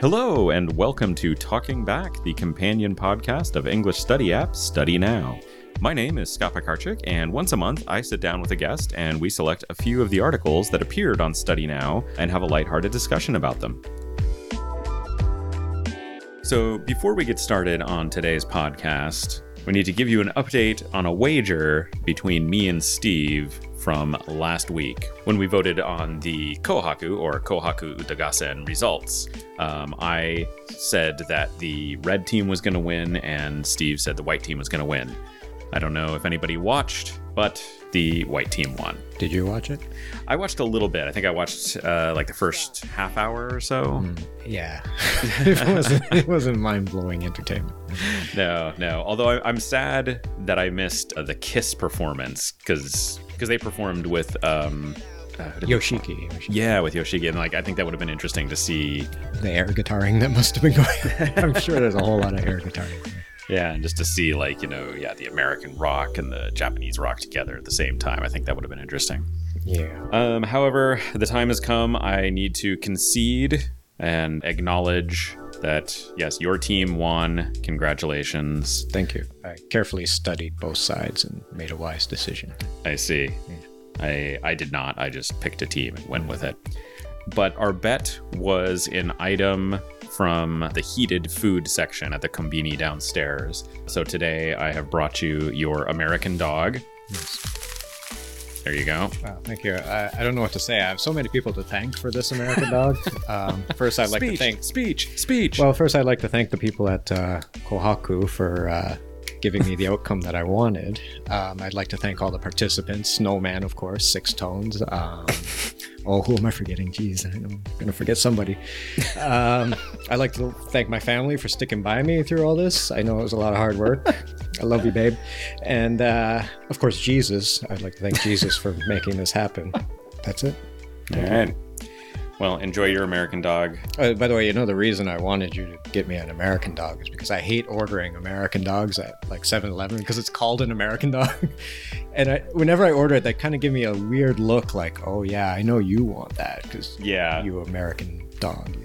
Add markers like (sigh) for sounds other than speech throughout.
Hello, and welcome to Talking Back, the companion podcast of English study app Study Now. My name is Scott Pakarchik, and once a month I sit down with a guest and we select a few of the articles that appeared on Study Now and have a lighthearted discussion about them. So, before we get started on today's podcast, we need to give you an update on a wager between me and Steve from last week when we voted on the Kohaku or Kohaku Uta Gassen results. Um, I said that the red team was going to win, and Steve said the white team was going to win. I don't know if anybody watched, but the white team won. Did you watch it? I watched a little bit. I think I watched uh, like the first half hour or so. Mm, yeah, (laughs) (laughs) it wasn't. It wasn't mind blowing entertainment. No, no. Although I, am sad that I missed uh, the Kiss performance because because they performed with um, uh, Yoshiki, Yoshiki. Yeah, with Yoshiki, and like I think that would have been interesting to see the air guitaring that must have been going. (laughs) I'm sure there's a whole lot of air guitaring. Yeah, and just to see like you know, yeah, the American rock and the Japanese rock together at the same time, I think that would have been interesting. Yeah. Um, however, the time has come. I need to concede and acknowledge that yes, your team won. Congratulations. Thank you. I carefully studied both sides and made a wise decision. I see. Yeah. I I did not. I just picked a team and went with it. But our bet was an item from the heated food section at the Kombini downstairs. So today I have brought you your American dog. Yes. There you go. Wow, thank you. I, I, don't know what to say. I have so many people to thank for this American dog. (laughs) Um, first, I'd like speech, to thank speech, speech. Well, first, I'd like to thank the people at uh, Kohaku for uh, giving me the outcome that I wanted. Um, I'd like to thank all the participants. Snowman, of course, SixTONES. Um, (laughs) oh, who am I forgetting? Jeez, I am going to forget somebody. Um, I'd like to thank my family for sticking by me through all this. I know it was a lot of hard work. I love you, babe. And uh, of course, Jesus. I'd like to thank Jesus for making this happen. That's it. All right. Well, enjoy your American dog. Uh, by the way, you know the reason I wanted you to get me an American dog is because I hate ordering American dogs at like 7-Eleven because it's called an American (laughs) dog. and I, whenever I order it, they kind of give me a weird look like, oh yeah, I know you want that because yeah, you American dog.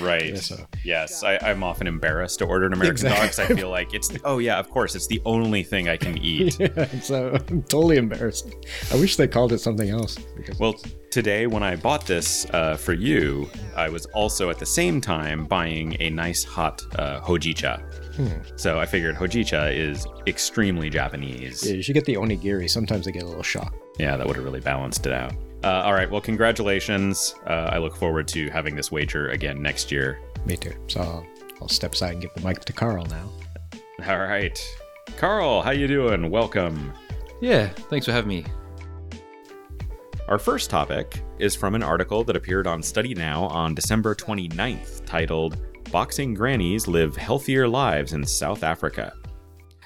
Right. So. Yes, I, am often embarrassed to order an American exactly. dog because I feel like it's oh yeah, of course, it's the only thing I can (laughs) eat. yeah, so I'm totally embarrassed. I wish they called it something else. Because well, today when I bought this uh, for you, I was also at the same time buying a nice hot uh, hojicha. Hmm. So I figured hojicha is extremely Japanese. Yeah, you should get the onigiri. Sometimes they get a little shocked. Yeah, that would have really balanced it out. Uh, all right. Well, congratulations. Uh, I look forward to having this wager again next year. Me too. So I'll, I'll step aside and give the mic to Carl now. All right, Carl, how you doing? Welcome. Yeah, thanks for having me. Our first topic is from an article that appeared on Study Now on December 29th, titled "Boxing Grannies Live Healthier Lives in South Africa."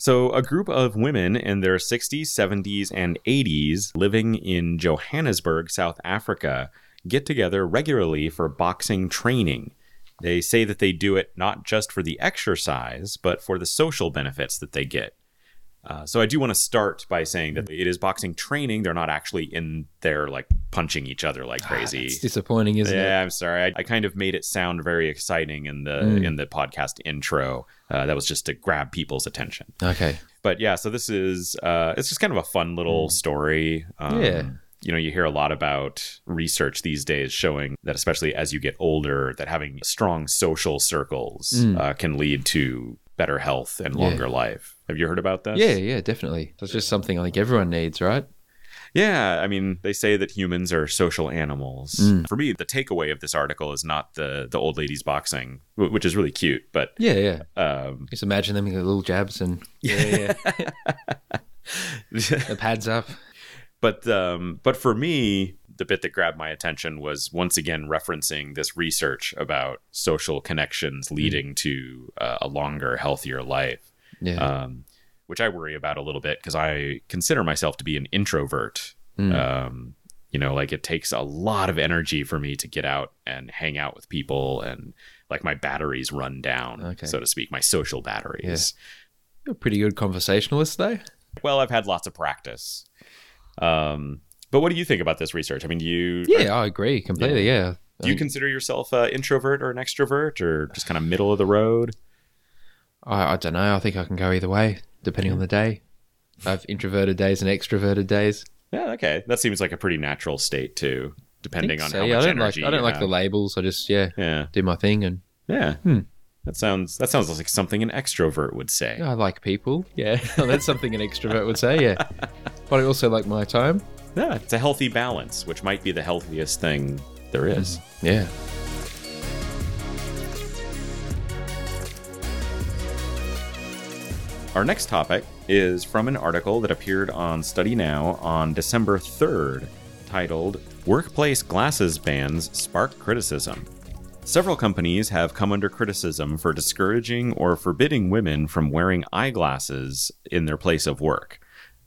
So, a group of women in their 60s, 70s, and 80s living in Johannesburg, South Africa, get together regularly for boxing training. They say that they do it not just for the exercise, but for the social benefits that they get. Uh, so I do want to start by saying that it is boxing training. They're not actually in there like punching each other like ah, crazy. it's disappointing, isn't yeah, it? Yeah, I'm sorry. I, I, kind of made it sound very exciting in the mm. in the podcast intro. Uh, that was just to grab people's attention. Okay. But yeah, so this is uh, it's just kind of a fun little mm. story. Um, yeah you know you hear a lot about research these days showing that especially as you get older that having strong social circles mm. uh, can lead to better health and longer yeah. life. Have you heard about that? Yeah, yeah, definitely. That's just something I think everyone needs, right? Yeah, I mean, they say that humans are social animals. Mm. For me, the takeaway of this article is not the the old ladies boxing, which is really cute, but yeah, yeah. Um, Just imagine them with little jabs and yeah, yeah. (laughs) the pads up. But um, but for me, the bit that grabbed my attention was once again referencing this research about social connections hmm. leading to uh, a longer, healthier life. Yeah. Um, which I worry about a little bit because I consider myself to be an introvert. Mm. Um, you know, like it takes a lot of energy for me to get out and hang out with people and like my batteries run down, okay. so to speak, my social batteries. Yeah. You're a pretty good conversationalist, though. Well, I've had lots of practice. Um, but what do you think about this research? I mean, do you yeah, are, I agree completely. Yeah. Do you consider yourself an introvert or an extrovert, or just kind of middle of the road? I, I don't know. I think I can go either way, depending on the day. I have introverted days and extroverted days. Yeah, okay. That seems like a pretty natural state too, depending on so, how yeah, much I don't like energy I don't like the labels. I just yeah Yeah, do my thing and yeah. Hmm. That sounds that sounds like something an extrovert would say. I like people. Yeah, (laughs) that's something an extrovert would say. Yeah, (laughs) but I also like my time. Yeah, it's a healthy balance, which might be the healthiest thing there mm-hmm. is. Yeah. Our next topic is from an article that appeared on Study Now on December 3rd, titled Workplace Glasses Bans Spark Criticism. Several companies have come under criticism for discouraging or forbidding women from wearing eyeglasses in their place of work.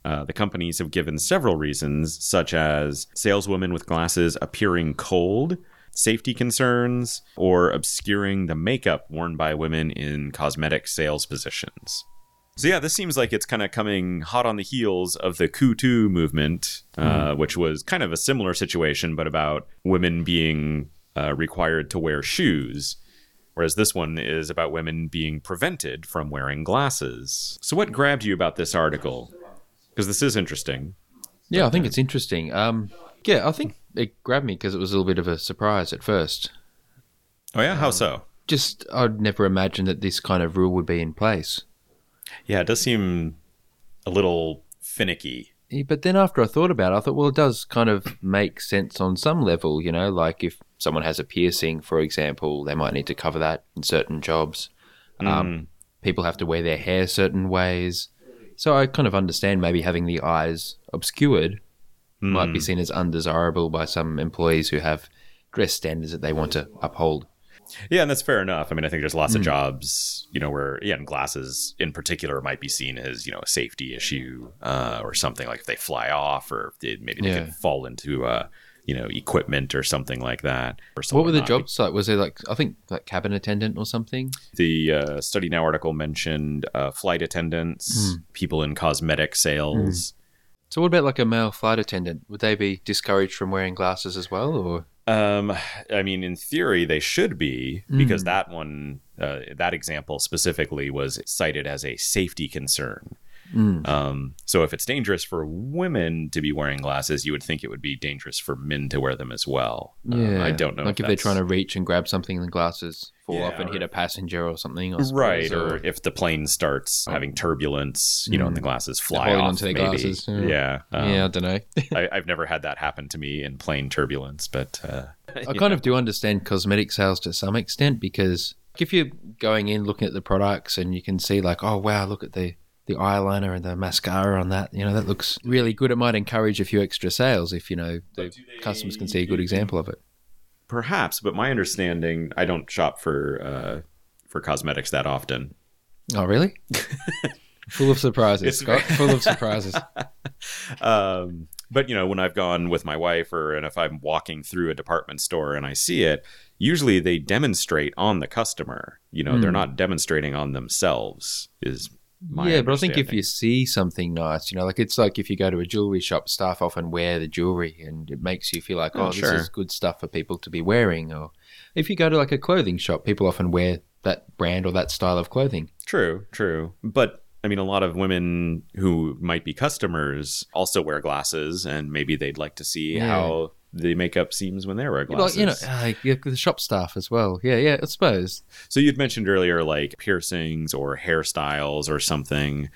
Uh, the companies have given several reasons, such as saleswomen with glasses appearing cold, safety concerns, or obscuring the makeup worn by women in cosmetic sales positions. So yeah, this seems like it's kind of coming hot on the heels of the KuToo movement, uh, which was kind of a similar situation, but about women being uh, required to wear shoes. Whereas this one is about women being prevented from wearing glasses. So, what grabbed you about this article? Because this is interesting. Yeah, I think it's interesting. Um, yeah, I think it grabbed me because it was a little bit of a surprise at first. Oh yeah, how so? Just I'd never imagined that this kind of rule would be in place. Yeah, it does seem a little finicky. Yeah, But then after I thought about it, I thought, well, it does kind of make sense on some level, you know, like if someone has a piercing, for example, they might need to cover that in certain jobs. Um, people have to wear their hair certain ways. So I kind of understand maybe having the eyes obscured might be seen as undesirable by some employees who have dress standards that they want to uphold. Yeah, and that's fair enough. I mean, I think there's lots of jobs, you know, where yeah, and glasses in particular might be seen as you know a safety issue uh, or something like if they fly off or they, maybe they Yeah. could fall into uh, you know equipment or something like that. Or What were the jobs like? Was there like I think like cabin attendant or something? The uh, Study Now article mentioned uh, flight attendants, people in cosmetic sales. So what about like a male flight attendant? Would they be discouraged from wearing glasses as well, or Um, I mean, in theory, they should be because that one, uh, that example specifically was cited as a safety concern. Um, so if it's dangerous for women to be wearing glasses, you would think it would be dangerous for men to wear them as well. Um, I don't know. Like if, they're trying to reach and grab something and the glasses fall Yeah, off and or hit a passenger or something, suppose, Right, or if the plane starts having turbulence, you know, and the glasses fly off. onto their maybe. glasses, yeah. Yeah, um, yeah, I don't know. I, (laughs) I've never had that happen to me in plane turbulence, but uh, I kind of do understand cosmetic sales to some extent because if you're going in looking at the products and you can see like, oh wow, look at the the eyeliner and the mascara on that, you know, that looks really good. It might encourage a few extra sales if you know the customers can see a good example of it. perhaps. But my understanding, I don't shop for uh, for cosmetics that often. Oh really? (laughs) Full of surprises, It's- Scott. Full of surprises. (laughs) um, but you know, when I've gone with my wife, or and if I'm walking through a department store and I see it, usually they demonstrate on the customer. You know, they're not demonstrating on themselves. Is Hmm. Yeah, but I think if you see something nice, you know, like it's like if you go to a jewelry shop, staff often wear the jewelry and it makes you feel like, Oh, oh, sure. this is good stuff for people to be wearing. Or if you go to like a clothing shop, people often wear that brand or that style of clothing. True, true. But I mean, a lot of women who might be customers also wear glasses, and maybe they'd like to see Yeah. how the makeup seems when they wear Like, glasses. you know, uh, the shop staff as well. Yeah, yeah, I suppose. So you'd mentioned earlier like piercings or hairstyles or something,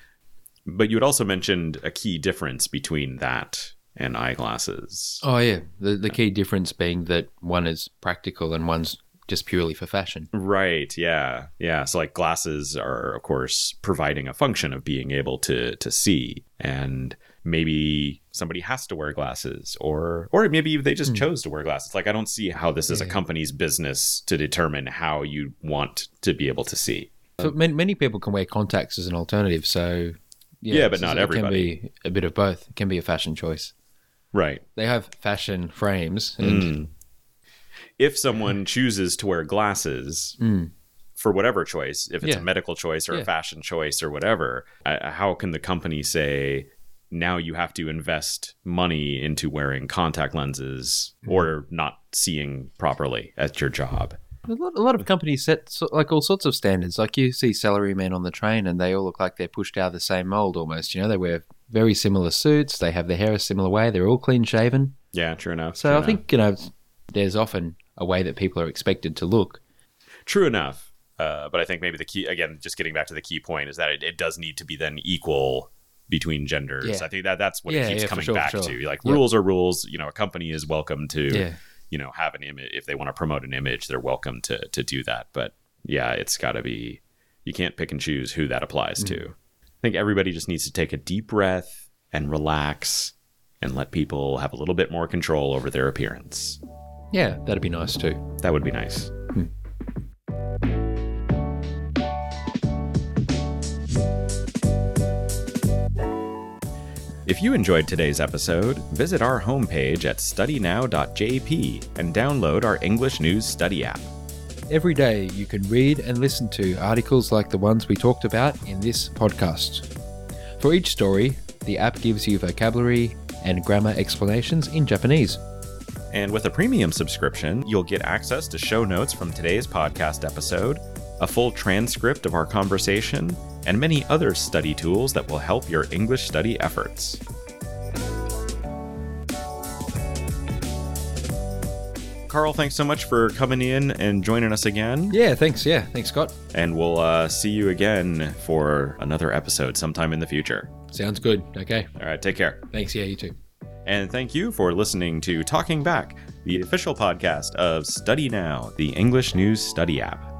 but you had also mentioned a key difference between that and eyeglasses. Oh, yeah. The, the key difference being that one is practical and one's just purely for fashion. Right, yeah. Yeah, so like glasses are of course providing a function of being able to to see and maybe somebody has to wear glasses or or maybe they just chose to wear glasses. Like I don't see how this is a company's business to determine how you want to be able to see. So many, many people can wear contacts as an alternative. So Yeah, but so not it everybody. can be a bit of both. It can be a fashion choice. Right. They have fashion frames, and Mm. If someone chooses to wear glasses Mm. for whatever choice, if it's Yeah. a medical choice or Yeah. a fashion choice or whatever, uh, how can the company say now you have to invest money into wearing contact lenses or not seeing properly at your job. A lot, a lot of companies set so, like all sorts of standards. Like you see salarymen on the train, and they all look like they're pushed out of the same mold almost. You know, they wear very similar suits. They have their hair a similar way. They're all clean shaven. Yeah, true enough. So true I enough. think you know, there's often a way that people are expected to look. true enough. Uh, but I think maybe the key again, just getting back to the key point, is that it, it does need to be then equal between genders. Yeah. I think that that's what Yeah, it keeps yeah, coming sure, back for to. Like rules are rules. You know, a company is welcome to you know have an image if they want to promote an image, they're welcome to to do that. But yeah, it's got to be. You can't pick and choose who that applies Mm. to. I think everybody just needs to take a deep breath and relax and let people have a little bit more control over their appearance. Yeah, that'd be nice too. That would be nice. If you enjoyed today's episode, visit our homepage at studynow.jp and download our English News Study app. Every day you can read and listen to articles like the ones we talked about in this podcast. For each story, the app gives you vocabulary and grammar explanations in Japanese. And with a premium subscription, you'll get access to show notes from today's podcast episode, a full transcript of our conversation, and many other study tools that will help your English study efforts. Carl, thanks so much for coming in and joining us again. Yeah, thanks. Yeah, thanks, Scott. And we'll uh, see you again for another episode sometime in the future. Sounds good. Okay. All right, take care. Thanks. Yeah, you too. And thank you for listening to Talking Back, the official podcast of Study Now, the English News Study app.